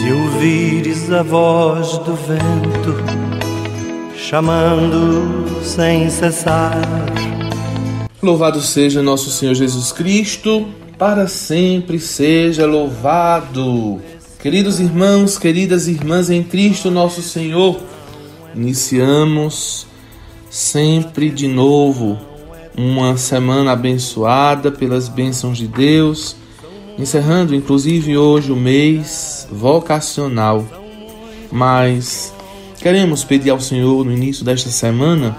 Se ouvires a voz do vento chamando sem cessar. Louvado seja nosso Senhor Jesus Cristo, para sempre seja louvado. Queridos irmãos, queridas irmãs em Cristo, nosso Senhor, iniciamos sempre de novo uma semana abençoada pelas bênçãos de Deus, encerrando inclusive hoje o mês vocacional. Mas queremos pedir ao Senhor no início desta semana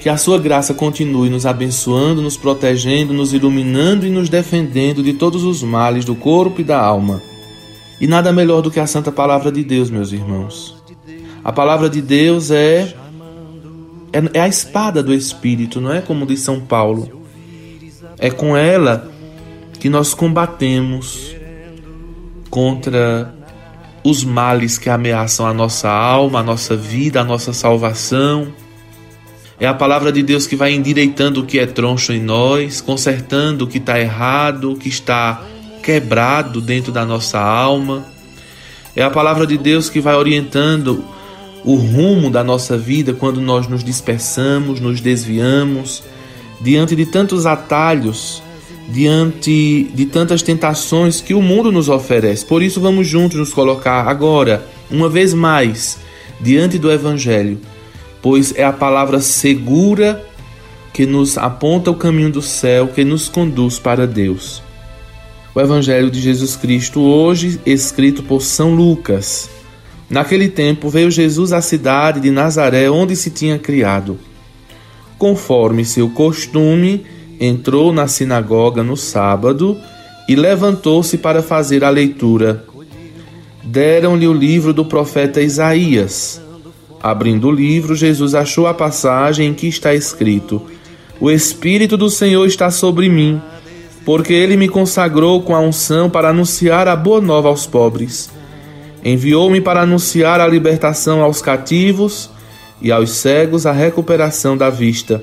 que a sua graça continue nos abençoando, nos protegendo, nos iluminando e nos defendendo de todos os males do corpo e da alma e nada melhor do que a santa palavra de Deus, meus irmãos. A palavra de Deus é, é, é a espada do Espírito, não é como diz São Paulo. É com ela que nós combatemos contra os males que ameaçam a nossa alma, a nossa vida, a nossa salvação. É a palavra de Deus que vai endireitando o que é troncho em nós, consertando o que está errado, o que está quebrado dentro da nossa alma. É a palavra de Deus que vai orientando o rumo da nossa vida quando nós nos dispersamos, nos desviamos, diante de tantos atalhos, diante de tantas tentações que o mundo nos oferece. Por isso, vamos juntos nos colocar agora, uma vez mais, diante do Evangelho, pois é a palavra segura que nos aponta o caminho do céu, que nos conduz para Deus o Evangelho de Jesus Cristo, hoje escrito por São Lucas. Naquele tempo veio Jesus à cidade de Nazaré, onde se tinha criado. Conforme seu costume, entrou na sinagoga no sábado e levantou-se para fazer a leitura. Deram-lhe o livro do profeta Isaías. Abrindo o livro, Jesus achou a passagem em que está escrito: O Espírito do Senhor está sobre mim porque ele me consagrou com a unção para anunciar a boa nova aos pobres. Enviou-me para anunciar a libertação aos cativos e aos cegos a recuperação da vista,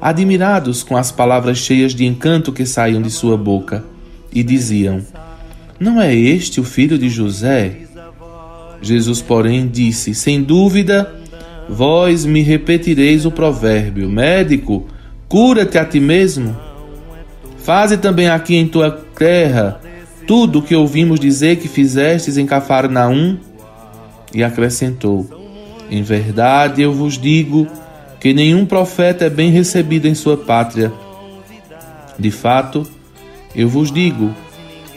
admirados com as palavras cheias de encanto que saíam de sua boca, e diziam: Não é este o filho de José? Jesus, porém, disse: Sem dúvida, vós me repetireis o provérbio: Médico, Cura-te a ti mesmo. Faze também aqui em tua terra tudo o que ouvimos dizer que fizestes em Cafarnaum. E acrescentou: Em verdade eu vos digo que nenhum profeta é bem recebido em sua pátria. De fato, eu vos digo: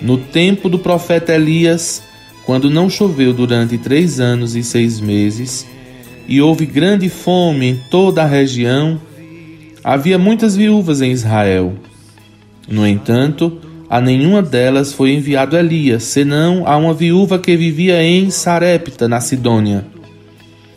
no tempo do profeta Elias, quando não choveu durante três anos e seis meses, e houve grande fome em toda a região, Havia muitas viúvas em Israel. No entanto, a nenhuma delas foi enviado Elias, senão a uma viúva que vivia em Sarepta, na Sidônia.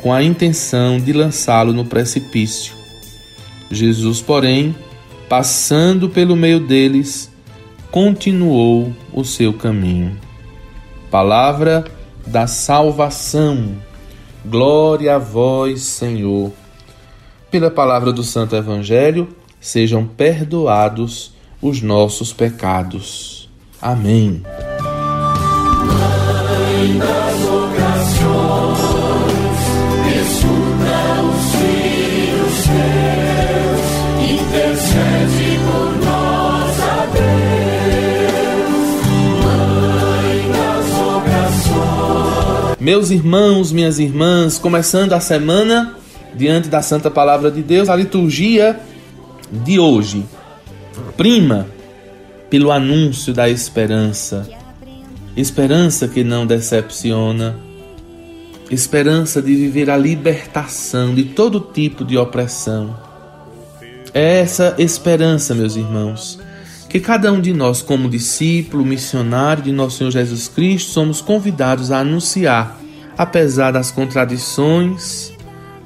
com a intenção de lançá-lo no precipício. Jesus, porém, passando pelo meio deles, continuou o seu caminho. Palavra da salvação. Glória a vós, Senhor pela palavra do Santo Evangelho, sejam perdoados os nossos pecados. Amém. Mãe Meus irmãos, minhas irmãs, começando a semana diante da Santa Palavra de Deus, a liturgia de hoje prima pelo anúncio da esperança. Esperança que não decepciona, esperança de viver a libertação de todo tipo de opressão. É essa esperança, meus irmãos, que cada um de nós, como discípulo, missionário de nosso Senhor Jesus Cristo, somos convidados a anunciar, apesar das contradições,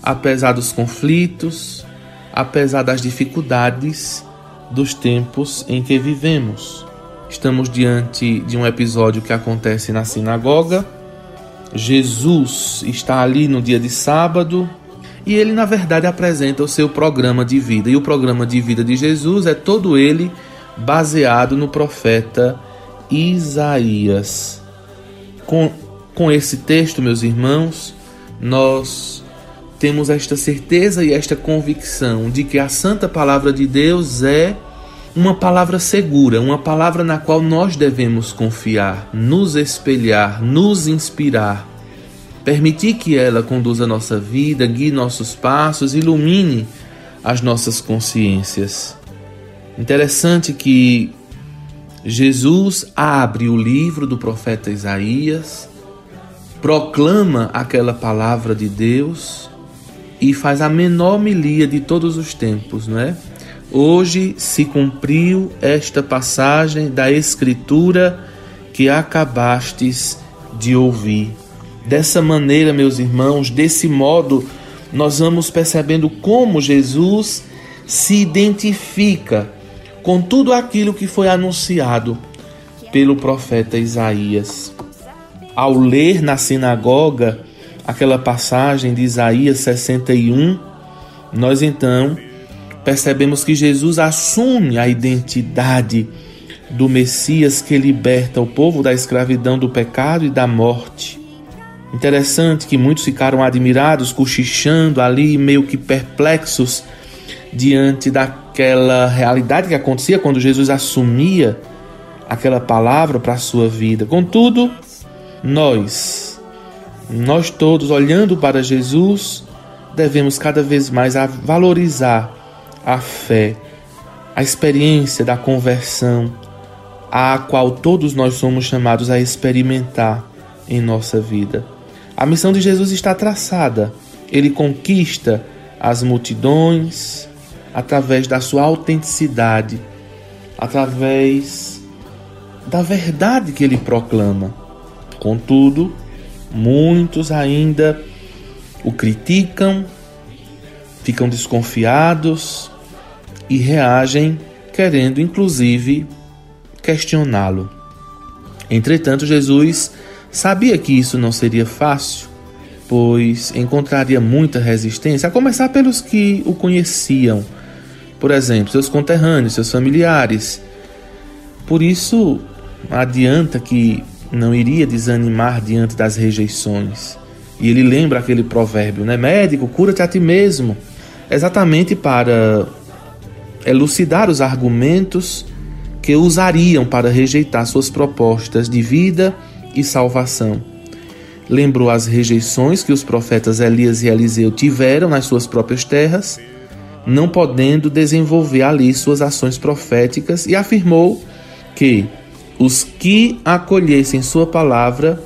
apesar dos conflitos, apesar das dificuldades dos tempos em que vivemos. Estamos diante de um episódio que acontece na sinagoga. Jesus está ali no dia de sábado e ele, na verdade, apresenta o seu programa de vida. E o programa de vida de Jesus é todo ele baseado no profeta Isaías. Com, com esse texto, meus irmãos, nós temos esta certeza e esta convicção de que a santa palavra de Deus é uma palavra segura, uma palavra na qual nós devemos confiar, nos espelhar, nos inspirar, permitir que ela conduza a nossa vida, guie nossos passos, ilumine as nossas consciências. Interessante que Jesus abre o livro do profeta Isaías, proclama aquela palavra de Deus e faz a menor homilia de todos os tempos, não é? Hoje se cumpriu esta passagem da Escritura que acabastes de ouvir. Dessa maneira, meus irmãos, desse modo, nós vamos percebendo como Jesus se identifica com tudo aquilo que foi anunciado pelo profeta Isaías. Ao ler na sinagoga aquela passagem de Isaías 61, nós então percebemos que Jesus assume a identidade do Messias que liberta o povo da escravidão do pecado e da morte. Interessante que muitos ficaram admirados, cochichando ali, meio que perplexos diante daquela realidade que acontecia quando Jesus assumia aquela palavra para a sua vida. Contudo, nós, nós todos olhando para Jesus, devemos cada vez mais valorizar a fé, a experiência da conversão, a qual todos nós somos chamados a experimentar em nossa vida. A missão de Jesus está traçada. Ele conquista as multidões através da sua autenticidade, através da verdade que ele proclama. Contudo, muitos ainda o criticam, ficam desconfiados e reagem querendo, inclusive, questioná-lo. Entretanto, Jesus sabia que isso não seria fácil, pois encontraria muita resistência, a começar pelos que o conheciam, por exemplo, seus conterrâneos, seus familiares. Por isso, adianta que não iria desanimar diante das rejeições. E ele lembra aquele provérbio, né? Médico, cura-te a ti mesmo exatamente para elucidar os argumentos que usariam para rejeitar suas propostas de vida e salvação. Lembrou as rejeições que os profetas Elias e Eliseu tiveram nas suas próprias terras, não podendo desenvolver ali suas ações proféticas, e afirmou que os que acolhessem sua palavra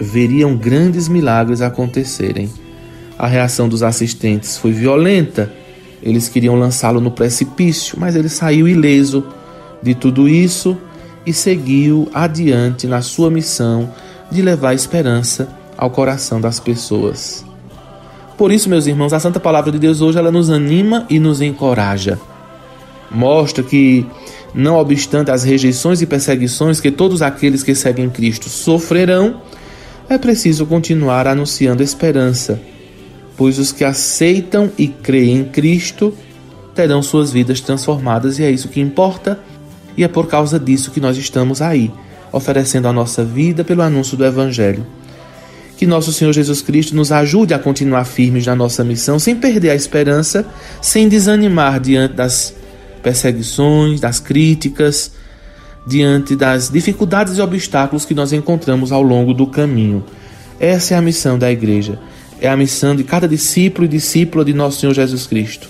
veriam grandes milagres acontecerem. A reação dos assistentes foi violenta. Eles queriam lançá-lo no precipício, mas ele saiu ileso de tudo isso e seguiu adiante na sua missão de levar esperança ao coração das pessoas. Por isso, meus irmãos, a santa palavra de Deus hoje ela nos anima e nos encoraja. Mostra que, não obstante as rejeições e perseguições que todos aqueles que seguem Cristo sofrerão, é preciso continuar anunciando esperança pois os que aceitam e creem em Cristo terão suas vidas transformadas e é isso que importa, e é por causa disso que nós estamos aí, oferecendo a nossa vida pelo anúncio do Evangelho. Que nosso Senhor Jesus Cristo nos ajude a continuar firmes na nossa missão, sem perder a esperança, sem desanimar diante das perseguições, das críticas, diante das dificuldades e obstáculos que nós encontramos ao longo do caminho. Essa é a missão da igreja. É a missão de cada discípulo e discípula de nosso Senhor Jesus Cristo.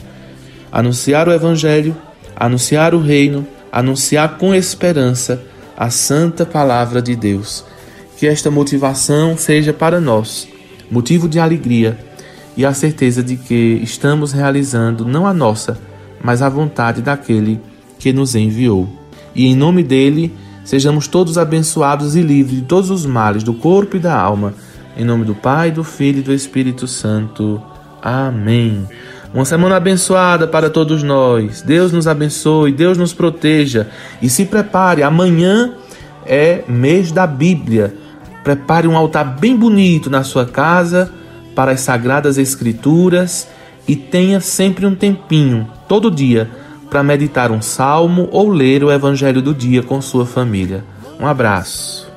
Anunciar o Evangelho, anunciar o Reino, anunciar com esperança a santa palavra de Deus. Que esta motivação seja para nós motivo de alegria e a certeza de que estamos realizando não a nossa, mas a vontade daquele que nos enviou. E em nome dele, sejamos todos abençoados e livres de todos os males do corpo e da alma. Em nome do Pai, do Filho e do Espírito Santo. Amém. Uma semana abençoada para todos nós. Deus nos abençoe, Deus nos proteja e se prepare. Amanhã é mês da Bíblia. Prepare um altar bem bonito na sua casa para as sagradas escrituras e tenha sempre um tempinho, todo dia, para meditar um salmo ou ler o evangelho do dia com sua família. Um abraço.